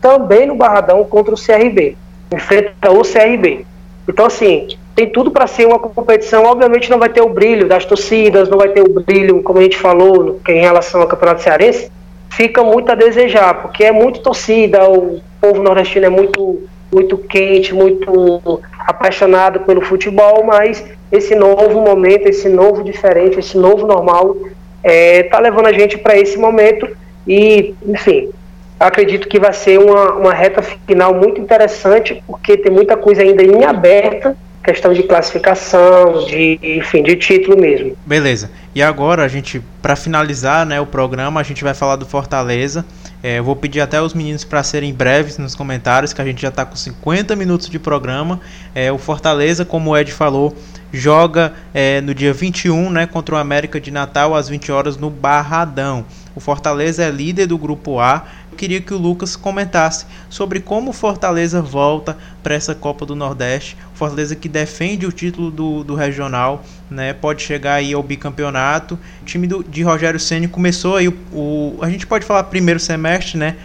também no Barradão, contra o CRB. Enfrenta o CRB. Então, assim, tem tudo para ser uma competição. Obviamente, não vai ter o brilho das torcidas, não vai ter o brilho, como a gente falou, em relação ao Campeonato Cearense. Fica muito a desejar, porque é muito torcida, o povo nordestino é muito muito quente, muito apaixonado pelo futebol, mas esse novo momento, esse novo diferente, esse novo normal, está é, tá levando a gente para esse momento e, enfim, acredito que vai ser uma, uma reta final muito interessante, porque tem muita coisa ainda em aberta, questão de classificação, de, enfim, de título mesmo. Beleza. E agora a gente, para finalizar, né, o programa, a gente vai falar do Fortaleza. É, eu vou pedir até os meninos para serem breves nos comentários, que a gente já está com 50 minutos de programa. É, o Fortaleza, como o Ed falou, joga é, no dia 21 né, contra o América de Natal às 20 horas no Barradão. O Fortaleza é líder do grupo A. Eu queria que o Lucas comentasse sobre como o Fortaleza volta para essa Copa do Nordeste. O Fortaleza que defende o título do, do regional, né, pode chegar aí ao bicampeonato. O time do, de Rogério Ceni começou aí o, o, a gente pode falar primeiro semestre, né,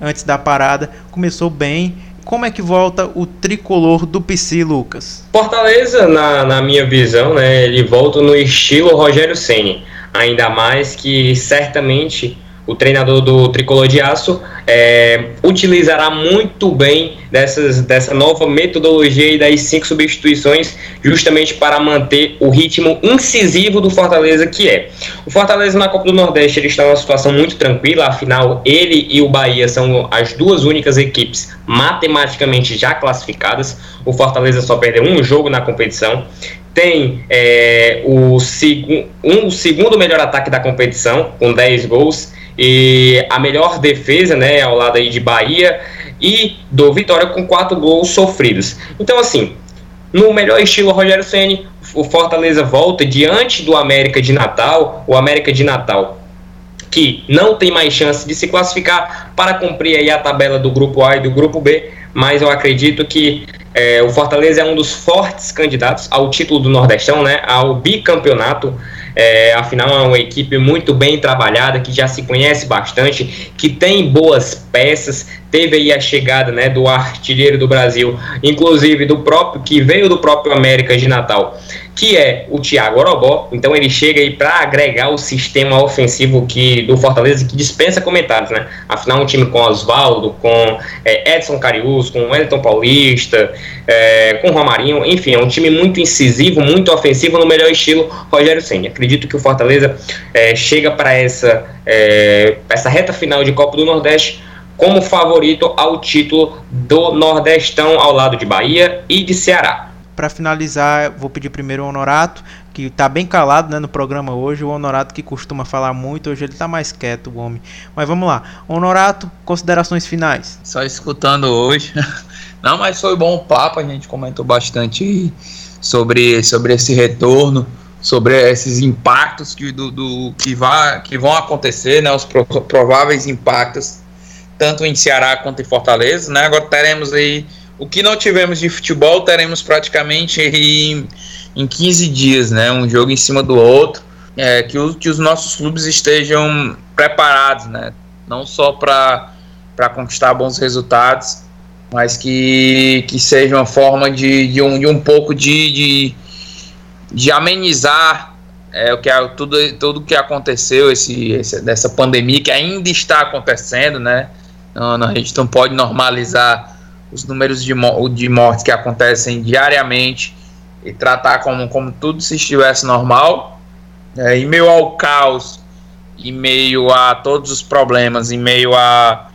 antes da parada, começou bem como é que volta o tricolor do PC, Lucas? Fortaleza, na, na minha visão, né, ele volta no estilo Rogério Ceni, ainda mais que certamente o treinador do Tricolor de Aço é, utilizará muito bem dessas, dessa nova metodologia e das cinco substituições, justamente para manter o ritmo incisivo do Fortaleza que é. O Fortaleza na Copa do Nordeste ele está numa situação muito tranquila, afinal ele e o Bahia são as duas únicas equipes matematicamente já classificadas. O Fortaleza só perdeu um jogo na competição tem é, o, seg um, o segundo melhor ataque da competição, com 10 gols, e a melhor defesa, né, ao lado aí de Bahia e do Vitória com quatro gols sofridos. Então, assim, no melhor estilo Rogério Ceni, o Fortaleza volta diante do América de Natal, o América de Natal que não tem mais chance de se classificar para cumprir aí a tabela do grupo A e do grupo B, mas eu acredito que é, o Fortaleza é um dos fortes candidatos ao título do Nordestão, né, ao bicampeonato. É, afinal, é uma equipe muito bem trabalhada, que já se conhece bastante, que tem boas peças. Teve aí a chegada né, do artilheiro do Brasil, inclusive do próprio que veio do próprio América de Natal, que é o Thiago Orobó. Então ele chega aí para agregar o sistema ofensivo que do Fortaleza que dispensa comentários, né? Afinal, um time com Oswaldo, com é, Edson Carius, com Wellington Paulista, é, com Romarinho, enfim, é um time muito incisivo, muito ofensivo no melhor estilo Rogério Senna. Acredito que o Fortaleza é, chega para essa é, essa reta final de Copa do Nordeste como favorito ao título do Nordestão ao lado de Bahia e de Ceará para finalizar, vou pedir primeiro o Honorato, que está bem calado né, no programa hoje. O Honorato que costuma falar muito, hoje ele está mais quieto, o homem. Mas vamos lá. Honorato, considerações finais. Só escutando hoje. Não, mas foi bom o papo, a gente comentou bastante sobre, sobre esse retorno, sobre esses impactos que, do, do que, vai, que vão acontecer, né, os pro, prováveis impactos, tanto em Ceará quanto em Fortaleza. Né, agora teremos aí o que não tivemos de futebol, teremos praticamente em, em 15 dias, né? Um jogo em cima do outro. É, que, o, que os nossos clubes estejam preparados, né? Não só para conquistar bons resultados, mas que, que seja uma forma de, de, um, de um pouco de, de, de amenizar é, o que, tudo, tudo que aconteceu, esse, esse, dessa pandemia que ainda está acontecendo, né? Não, não, a gente não pode normalizar os números de, de mortes que acontecem diariamente e tratar como, como tudo se estivesse normal. É, em meio ao caos, em meio a todos os problemas, em meio a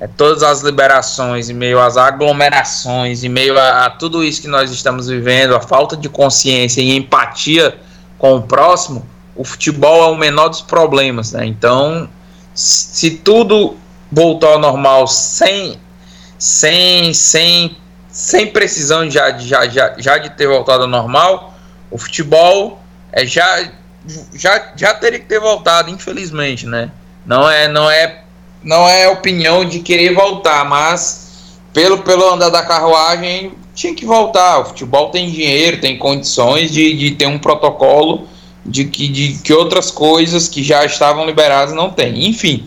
é, todas as liberações, em meio às aglomerações, em meio a, a, tudo isso que nós estamos vivendo, a falta de consciência e empatia com o próximo, o futebol é o menor dos problemas. Né? Então, se tudo voltou ao normal sem sem, sem, sem precisão já, já, já, já de ter voltado ao normal, o futebol é, já, já, já teria que ter voltado, infelizmente, né? Não é, não é, não é opinião de querer voltar, mas pelo, pelo andar da carruagem tinha que voltar. O futebol tem dinheiro, tem condições de, de ter um protocolo de que, de que outras coisas que já estavam liberadas não tem. Enfim,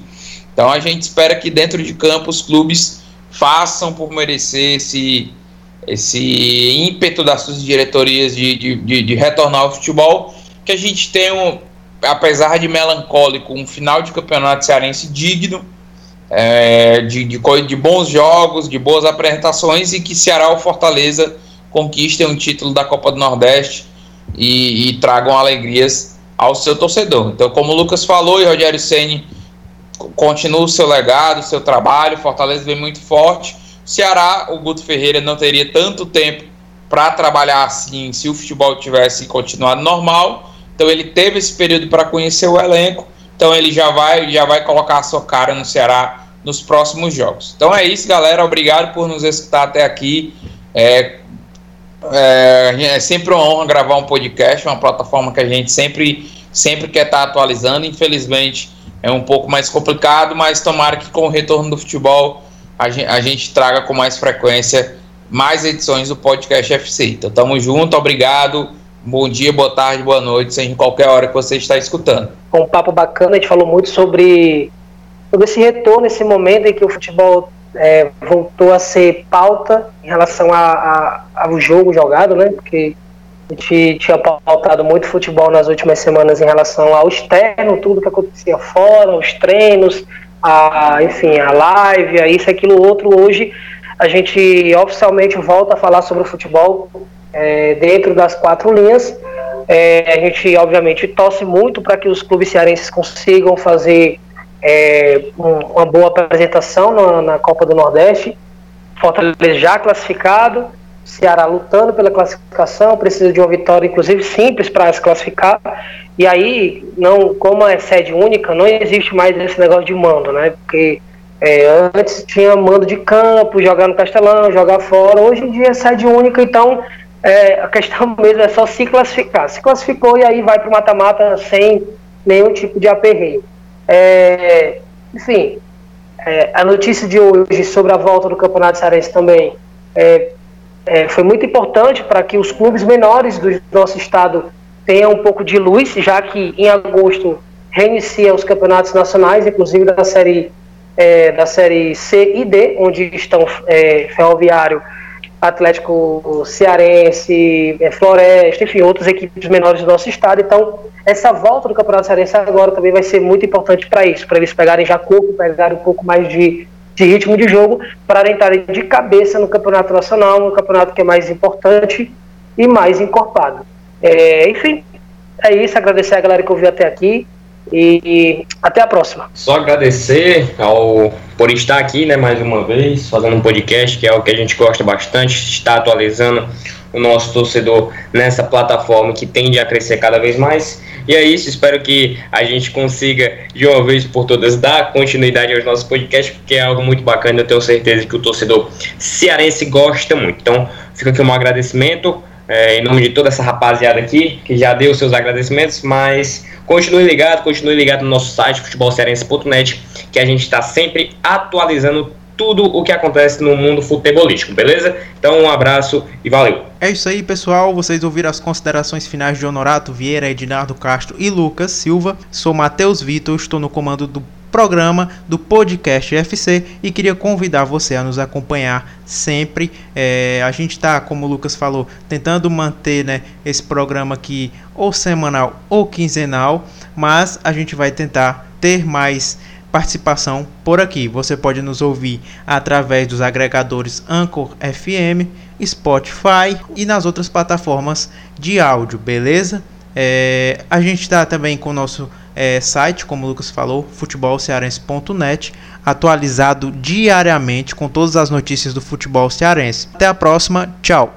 então a gente espera que dentro de campo os clubes façam por merecer esse, esse ímpeto das suas diretorias de, de, de, de retornar ao futebol, que a gente tenha, um, apesar de melancólico, um final de campeonato cearense digno, é, de, de, de, bons jogos, de boas apresentações e que Ceará ou Fortaleza conquistem um título da Copa do Nordeste e, e tragam alegrias ao seu torcedor. Então, como o Lucas falou e Rogério Ceni continua o seu legado, o seu trabalho, Fortaleza vem muito forte. Ceará, o Guto Ferreira não teria tanto tempo para trabalhar assim se o futebol tivesse continuado normal. Então ele teve esse período para conhecer o elenco. Então ele já vai, já vai colocar a sua cara no Ceará nos próximos jogos. Então é isso, galera. Obrigado por nos escutar até aqui. É, é, é sempre uma honra gravar um podcast, uma plataforma que a gente sempre, sempre quer estar tá atualizando. Infelizmente é um pouco mais complicado, mas tomara que com o retorno do futebol a gente, a gente traga com mais frequência mais edições do podcast FC. Então tamo junto, obrigado. Bom dia, boa tarde, boa noite, seja em qualquer hora que você está escutando. Um papo bacana, a gente falou muito sobre, sobre esse retorno, esse momento em que o futebol é, voltou a ser pauta em relação a, a, ao jogo jogado, né? Porque a gente tinha pautado muito futebol nas últimas semanas em relação ao externo, tudo que acontecia fora, os treinos, a, enfim, a live, a isso, aquilo, outro. Hoje a gente oficialmente volta a falar sobre o futebol é, dentro das quatro linhas. É, a gente, obviamente, torce muito para que os clubes cearenses consigam fazer é, um, uma boa apresentação na, na, Copa do Nordeste. Fortaleza já classificado, Ceará lutando pela classificação, precisa de uma vitória, inclusive simples, para se classificar. E aí, não, como é sede única, não existe mais esse negócio de mando, né? Porque é, antes tinha mando de campo, jogar no Castelão, jogar fora. Hoje em dia é sede única, então é, a questão mesmo é só se classificar. Se classificou e aí vai para o mata-mata sem nenhum tipo de aperreio. É, enfim, é, a notícia de hoje sobre a volta do Campeonato Cearense também é, foi muito importante para que os clubes menores do nosso estado tenham um pouco de luz, já que em agosto reinicia os campeonatos nacionais, inclusive da série é, da série C e D, onde estão é, Ferroviário Atlético Cearense, é, Floresta, enfim, outras equipes menores do nosso estado. Então, essa volta do Campeonato Cearense agora também vai ser muito importante para isso, para eles pegarem já corpo, pegarem um pouco mais de, de ritmo de jogo, para entrarem de cabeça no Campeonato Nacional, no campeonato que é mais importante e mais encorpado. É, enfim, é isso. Agradecer a galera que ouviu até aqui. E até a próxima. Só agradecer ao por estar aqui, né, mais uma vez, fazendo um podcast que é o que a gente gosta bastante, está atualizando o nosso torcedor nessa plataforma que tende a crescer cada vez mais. E é isso, espero que a gente consiga de uma vez por todas dar continuidade aos nossos podcasts, porque é algo muito bacana, eu tenho certeza que o torcedor cearense gosta muito. Então, fica aqui um agradecimento é, em nome de toda essa rapaziada aqui, que já deu seus agradecimentos, mas continue ligado, continue ligado no nosso site futebolcearense.net, que a gente está sempre atualizando tudo o que acontece no mundo futebolístico, beleza? Então um abraço e valeu. É isso aí, pessoal. Vocês ouviram as considerações finais de Honorato Vieira, Ednardo Castro e Lucas Silva. Sou Matheus Vitor, estou no comando do programa do podcast FC e queria convidar você a nos acompanhar sempre. É, a gente está, como o Lucas falou, tentando manter né, esse programa aqui ou semanal ou quinzenal, mas a gente vai tentar ter mais participação por aqui. Você pode nos ouvir através dos agregadores Anchor FM, Spotify e nas outras plataformas de áudio, beleza? É, a gente está também com o nosso é, site, como o Lucas falou, futebolcearense.net, atualizado diariamente com todas as notícias do futebol cearense. Até a próxima, tchau!